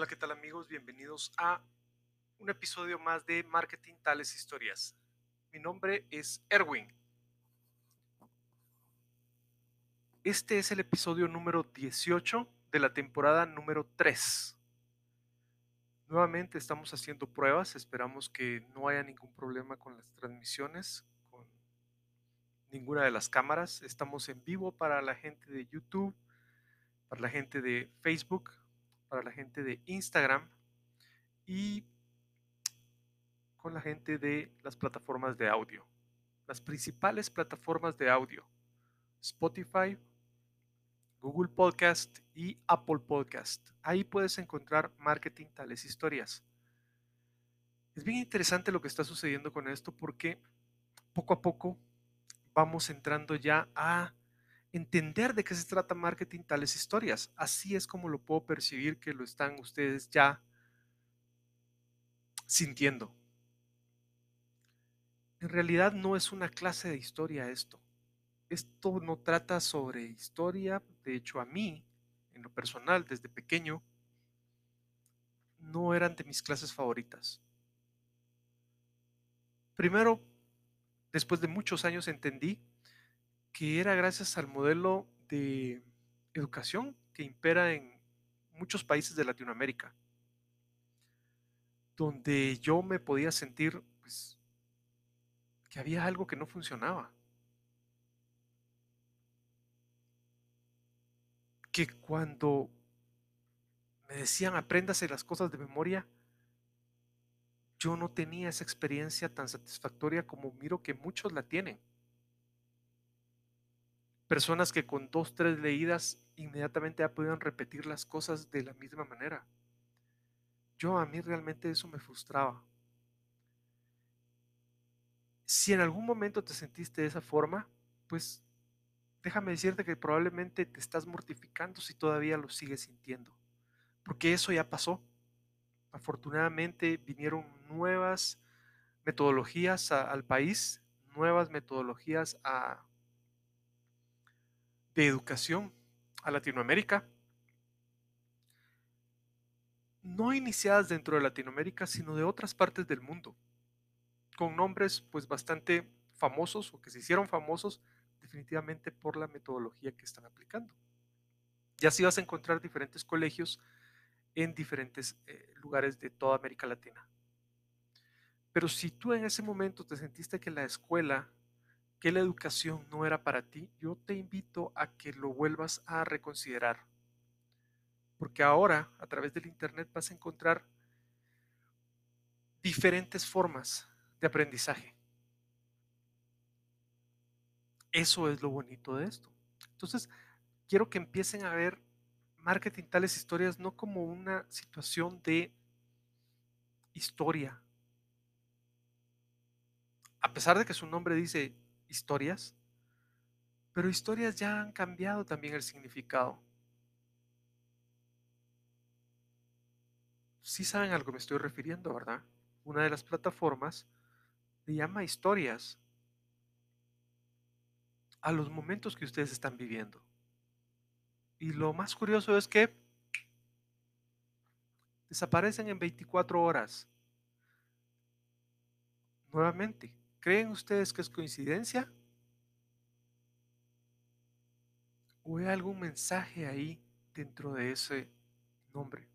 Hola, ¿qué tal amigos? Bienvenidos a un episodio más de Marketing Tales Historias. Mi nombre es Erwin. Este es el episodio número 18 de la temporada número 3. Nuevamente estamos haciendo pruebas, esperamos que no haya ningún problema con las transmisiones, con ninguna de las cámaras. Estamos en vivo para la gente de YouTube, para la gente de Facebook, para la gente de Instagram y con la gente de las plataformas de audio. Las principales plataformas de audio. Spotify, Google Podcast y Apple Podcast. Ahí puedes encontrar marketing tales historias. Es bien interesante lo que está sucediendo con esto porque poco a poco vamos entrando ya a entender de qué se trata marketing tales historias. Así es como lo puedo percibir que lo están ustedes ya sintiendo. En realidad no es una clase de historia esto. Esto no trata sobre historia. De hecho, a mí, en lo personal, desde pequeño, no eran de mis clases favoritas. Primero, después de muchos años entendí que era gracias al modelo de educación que impera en muchos países de Latinoamérica, donde yo me podía sentir pues, que había algo que no funcionaba. Que cuando me decían apréndase las cosas de memoria, yo no tenía esa experiencia tan satisfactoria como miro que muchos la tienen personas que con dos, tres leídas inmediatamente ya podían repetir las cosas de la misma manera. Yo a mí realmente eso me frustraba. Si en algún momento te sentiste de esa forma, pues déjame decirte que probablemente te estás mortificando si todavía lo sigues sintiendo, porque eso ya pasó. Afortunadamente vinieron nuevas metodologías al país, nuevas metodologías a, de educación a Latinoamérica, no iniciadas dentro de Latinoamérica, sino de otras partes del mundo, con nombres pues bastante famosos o que se hicieron famosos definitivamente por la metodología que están aplicando. Y así vas a encontrar diferentes colegios en diferentes eh, lugares de toda América Latina. Pero si tú en ese momento te sentiste que la escuela que la educación no era para ti, yo te invito a que lo vuelvas a reconsiderar. Porque ahora, a través del Internet, vas a encontrar diferentes formas de aprendizaje. Eso es lo bonito de esto. Entonces, quiero que empiecen a ver marketing tales historias no como una situación de historia. A pesar de que su nombre dice historias, pero historias ya han cambiado también el significado. Sí saben a lo que me estoy refiriendo, ¿verdad? Una de las plataformas le llama historias a los momentos que ustedes están viviendo. Y lo más curioso es que desaparecen en 24 horas. Nuevamente, ¿Creen ustedes que es coincidencia? ¿O hay algún mensaje ahí dentro de ese nombre?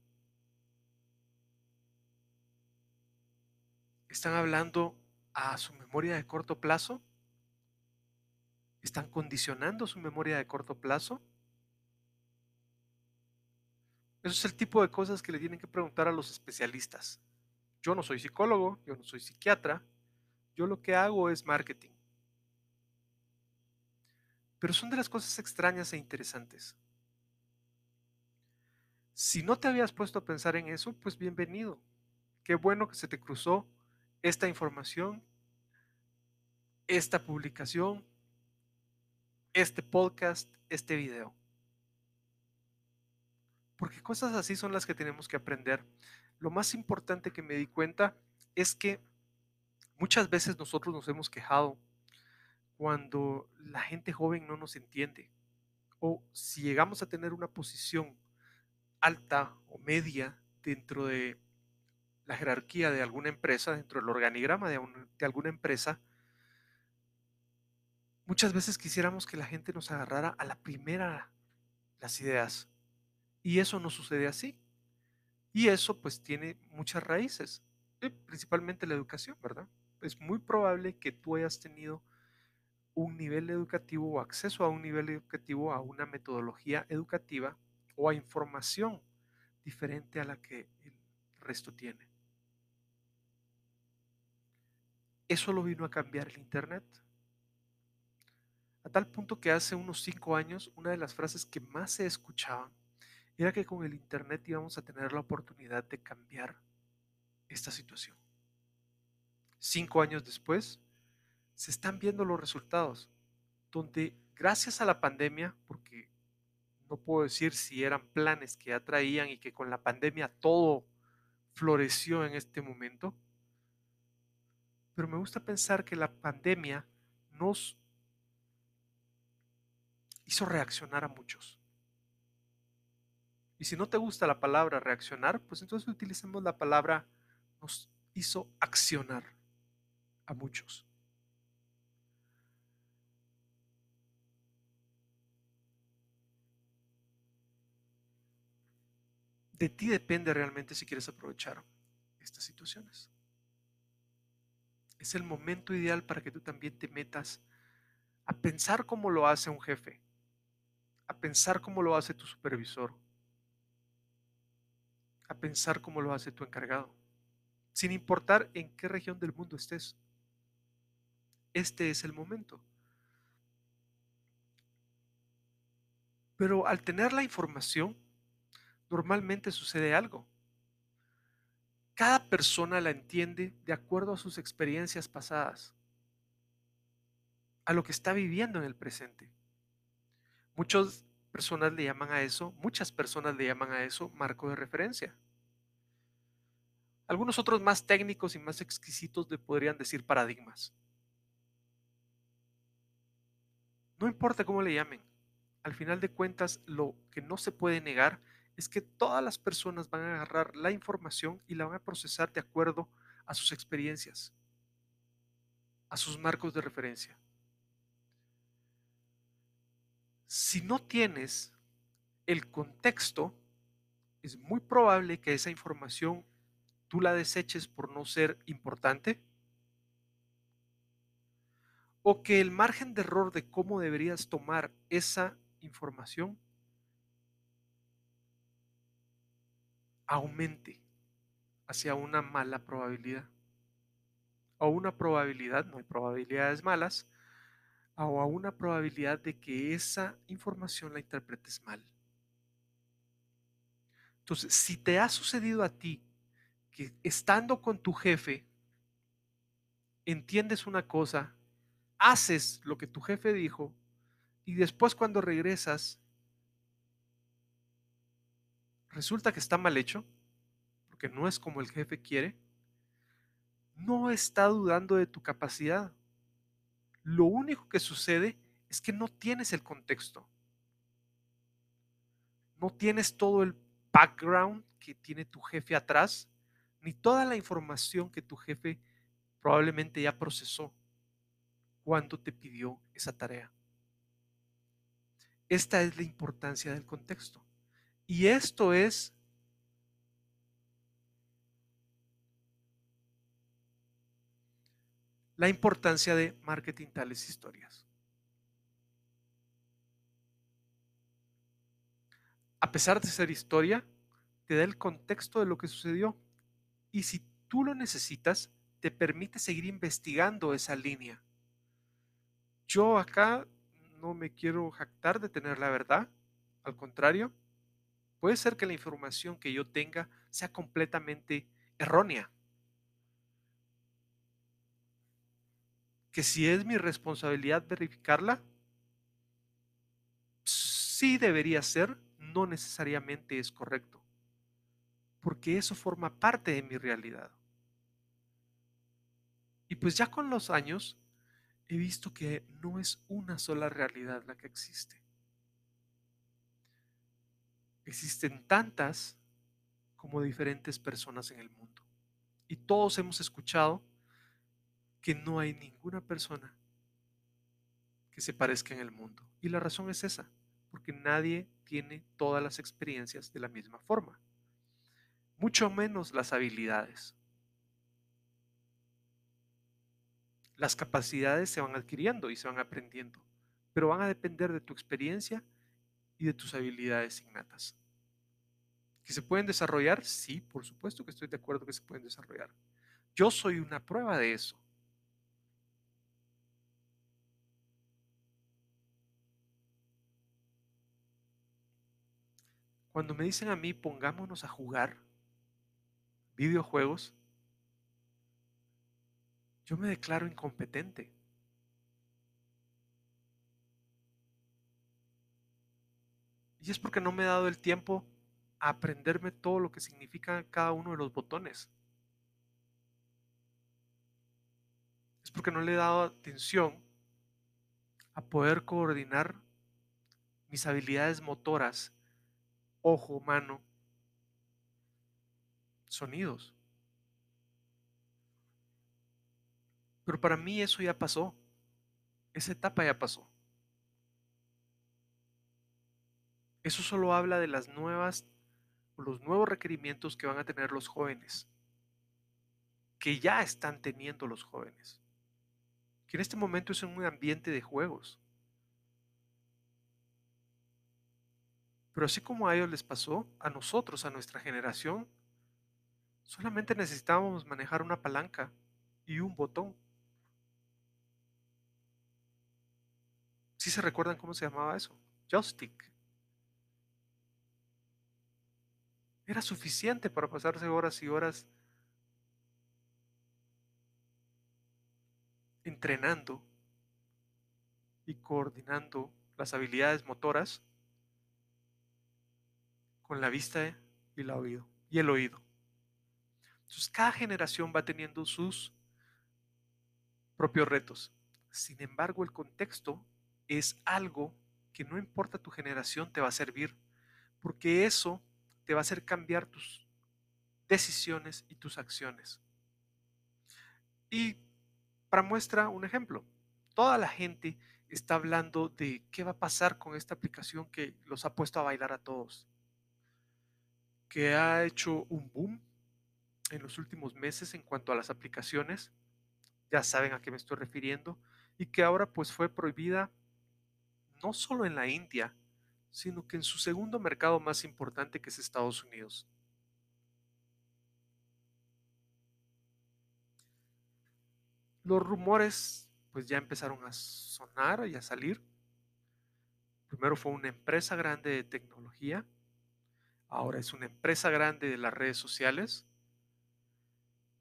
¿Están hablando a su memoria de corto plazo? ¿Están condicionando su memoria de corto plazo? Eso es el tipo de cosas que le tienen que preguntar a los especialistas. Yo no soy psicólogo, yo no soy psiquiatra, yo lo que hago es marketing. Pero son de las cosas extrañas e interesantes. Si no te habías puesto a pensar en eso, pues bienvenido. Qué bueno que se te cruzó esta información, esta publicación, este podcast, este video. Porque cosas así son las que tenemos que aprender. Lo más importante que me di cuenta es que Muchas veces nosotros nos hemos quejado cuando la gente joven no nos entiende o si llegamos a tener una posición alta o media dentro de la jerarquía de alguna empresa, dentro del organigrama de, alguna empresa, muchas veces quisiéramos que la gente nos agarrara a la primera las ideas. Y eso no sucede así. Y eso pues tiene muchas raíces, eh, principalmente la educación, ¿verdad? Es muy probable que tú hayas tenido un nivel educativo o acceso a un nivel educativo, a una metodología educativa o a información diferente a la que el resto tiene. Eso lo vino a cambiar el Internet. A tal punto que hace unos cinco años una de las frases que más se escuchaban era que con el Internet íbamos a tener la oportunidad de cambiar esta situación. Cinco años después, se están viendo los resultados, donde gracias a la pandemia, porque no puedo decir si eran planes que ya traían y que con la pandemia todo floreció en este momento, pero me gusta pensar que la pandemia nos hizo reaccionar a muchos. Y si no te gusta la palabra reaccionar, pues entonces utilicemos la palabra nos hizo accionar a muchos. De ti depende realmente si quieres aprovechar estas situaciones. Es el momento ideal para que tú también te metas a pensar cómo lo hace un jefe, a pensar cómo lo hace tu supervisor, a pensar cómo lo hace tu encargado, sin importar en qué región del mundo estés. Este es el momento. Pero al tener la información, normalmente sucede algo. Cada persona la entiende de acuerdo a sus experiencias pasadas, a lo que está viviendo en el presente. Muchas personas le llaman a eso, muchas personas le llaman a eso marco de referencia. Algunos otros más técnicos y más exquisitos le podrían decir paradigmas. No importa cómo le llamen, al final de cuentas lo que no se puede negar es que todas las personas van a agarrar la información y la van a procesar de acuerdo a sus experiencias, a sus marcos de referencia. Si no tienes el contexto, es muy probable que esa información tú la deseches por no ser importante o que el margen de error de cómo deberías tomar esa información aumente hacia una mala probabilidad o una probabilidad, no hay probabilidades malas, o a una probabilidad de que esa información la interpretes mal. Entonces, si te ha sucedido a ti que estando con tu jefe, entiendes una cosa, haces lo que tu jefe dijo y después cuando regresas, resulta que está mal hecho, porque no es como el jefe quiere, no está dudando de tu capacidad. Lo único que sucede es que no tienes el contexto. No tienes todo el background que tiene tu jefe atrás ni toda la información que tu jefe probablemente ya procesó cuando te pidió esa tarea. Esta es la importancia del contexto. Y esto es la importancia de marketing tales historias. A pesar de ser historia, te da el contexto de lo que sucedió y si tú lo necesitas, te permite seguir investigando esa línea. Yo acá no me quiero jactar de tener la verdad, al contrario, puede ser que la información que yo tenga sea completamente errónea. Que si es mi responsabilidad verificarla, sí debería ser, no necesariamente es correcto porque eso forma parte de mi realidad. Y pues ya con los años he visto que no es una sola realidad la que existe. Existen tantas como diferentes personas en el mundo. Y todos hemos escuchado que no hay ninguna persona que se parezca en el mundo. Y la razón es esa, porque nadie tiene todas las experiencias de la misma forma, mucho menos las habilidades. Las capacidades se van adquiriendo y se van aprendiendo, pero van a depender de tu experiencia y de tus habilidades innatas. ¿Que se pueden desarrollar? Sí, por supuesto que estoy de acuerdo que se pueden desarrollar. Yo soy una prueba de eso. Cuando me dicen a mí, pongámonos a jugar videojuegos, yo me declaro incompetente. Y es porque no me he dado el tiempo a aprenderme todo lo que significa cada uno de los botones. Es porque no le he dado atención a poder coordinar mis habilidades motoras, ojo, mano, sonidos. Pero para mí eso ya pasó. Esa etapa ya pasó. Eso solo habla de las nuevas los nuevos requerimientos que van a tener los jóvenes, que ya están teniendo los jóvenes, que en este momento es un ambiente de juegos. Pero así como a ellos les pasó, a nosotros, a nuestra generación, solamente necesitábamos manejar una palanca y un botón. ¿Sí se recuerdan cómo se llamaba eso? Joystick. Era suficiente para pasarse horas y horas entrenando y coordinando las habilidades motoras con la vista y el oído y el oído. Entonces cada generación va teniendo sus propios retos. Sin embargo, el contexto es algo que no importa tu generación te va a servir, porque eso te va a hacer cambiar tus decisiones y tus acciones. Y para muestra un ejemplo, toda la gente está hablando de qué va a pasar con esta aplicación que los ha puesto a bailar a todos, que ha hecho un boom en los últimos meses en cuanto a las aplicaciones, ya saben a qué me estoy refiriendo, y que ahora pues fue prohibida no solo en la India, sino que en su segundo mercado más importante que es Estados Unidos. Los rumores pues ya empezaron a sonar y a salir. Primero fue una empresa grande de tecnología, ahora es una empresa grande de las redes sociales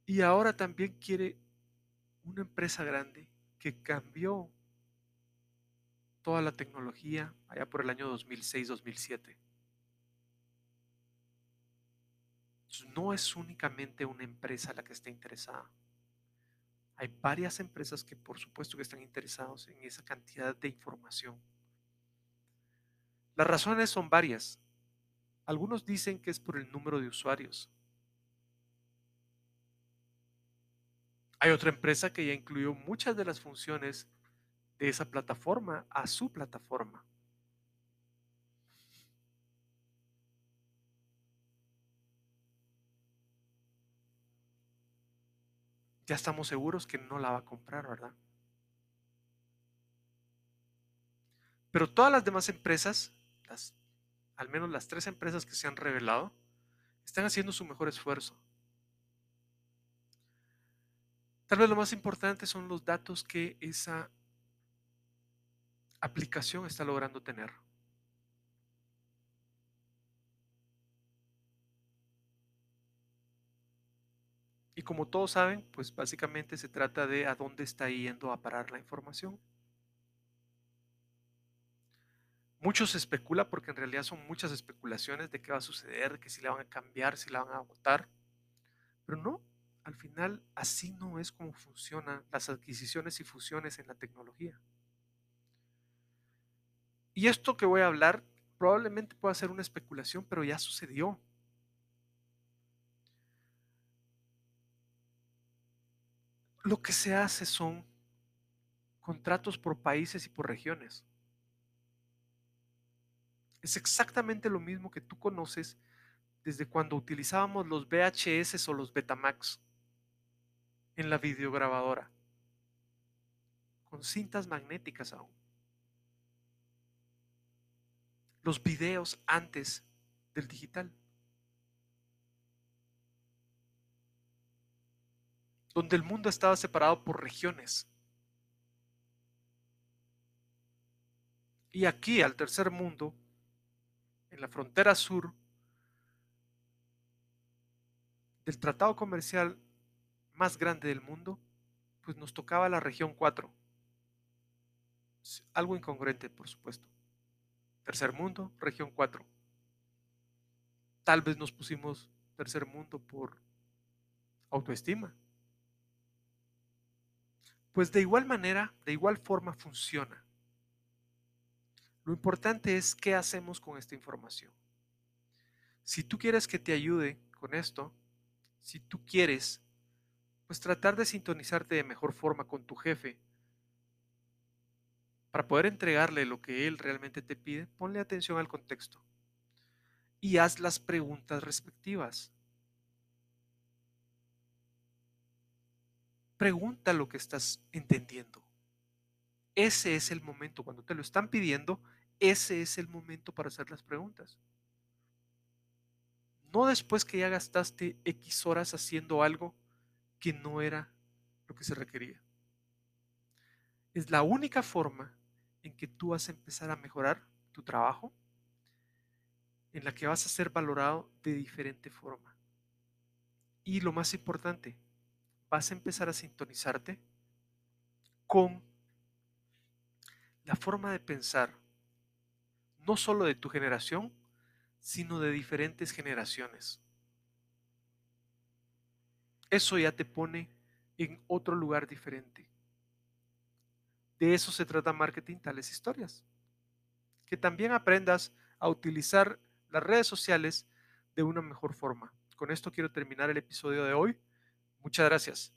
y ahora también quiere una empresa grande que cambió toda la tecnología allá por el año 2006-2007. No es únicamente una empresa la que está interesada. Hay varias empresas que por supuesto que están interesados en esa cantidad de información. Las razones son varias. Algunos dicen que es por el número de usuarios. Hay otra empresa que ya incluyó muchas de las funciones de esa plataforma a su plataforma. Ya estamos seguros que no la va a comprar, ¿verdad? Pero todas las demás empresas, las, al menos las tres empresas que se han revelado, están haciendo su mejor esfuerzo. Tal vez lo más importante son los datos que esa aplicación está logrando tener. Y como todos saben, pues básicamente se trata de a dónde está yendo a parar la información. Muchos especula porque en realidad son muchas especulaciones de qué va a suceder, que si la van a cambiar, si la van a votar. Pero no, al final así no es como funcionan las adquisiciones y fusiones en la tecnología. Y esto que voy a hablar probablemente pueda ser una especulación, pero ya sucedió. Lo que se hace son contratos por países y por regiones. Es exactamente lo mismo que tú conoces desde cuando utilizábamos los VHS o los Betamax en la videograbadora, con cintas magnéticas aún. Los videos antes del digital. Donde el mundo estaba separado por regiones. Y aquí, al tercer mundo, en la frontera sur del tratado comercial más grande del mundo, pues nos tocaba la región 4. Algo incongruente, por supuesto. Tercer mundo, región 4. Tal vez nos pusimos tercer mundo por autoestima. Pues de igual manera, de igual forma funciona. Lo importante es qué hacemos con esta información. Si tú quieres que te ayude con esto, si tú quieres, pues tratar de sintonizarte de mejor forma con tu jefe para poder entregarle lo que él realmente te pide, ponle atención al contexto y haz las preguntas respectivas. Pregunta lo que estás entendiendo. Ese es el momento, cuando te lo están pidiendo, ese es el momento para hacer las preguntas. No después que ya gastaste X horas haciendo algo que no era lo que se requería. Es la única forma en que tú vas a empezar a mejorar tu trabajo, en la que vas a ser valorado de diferente forma. Y lo más importante, vas a empezar a sintonizarte con la forma de pensar, no solo de tu generación, sino de diferentes generaciones. Eso ya te pone en otro lugar diferente. De eso se trata marketing, tales historias. Que también aprendas a utilizar las redes sociales de una mejor forma. Con esto quiero terminar el episodio de hoy. Muchas gracias.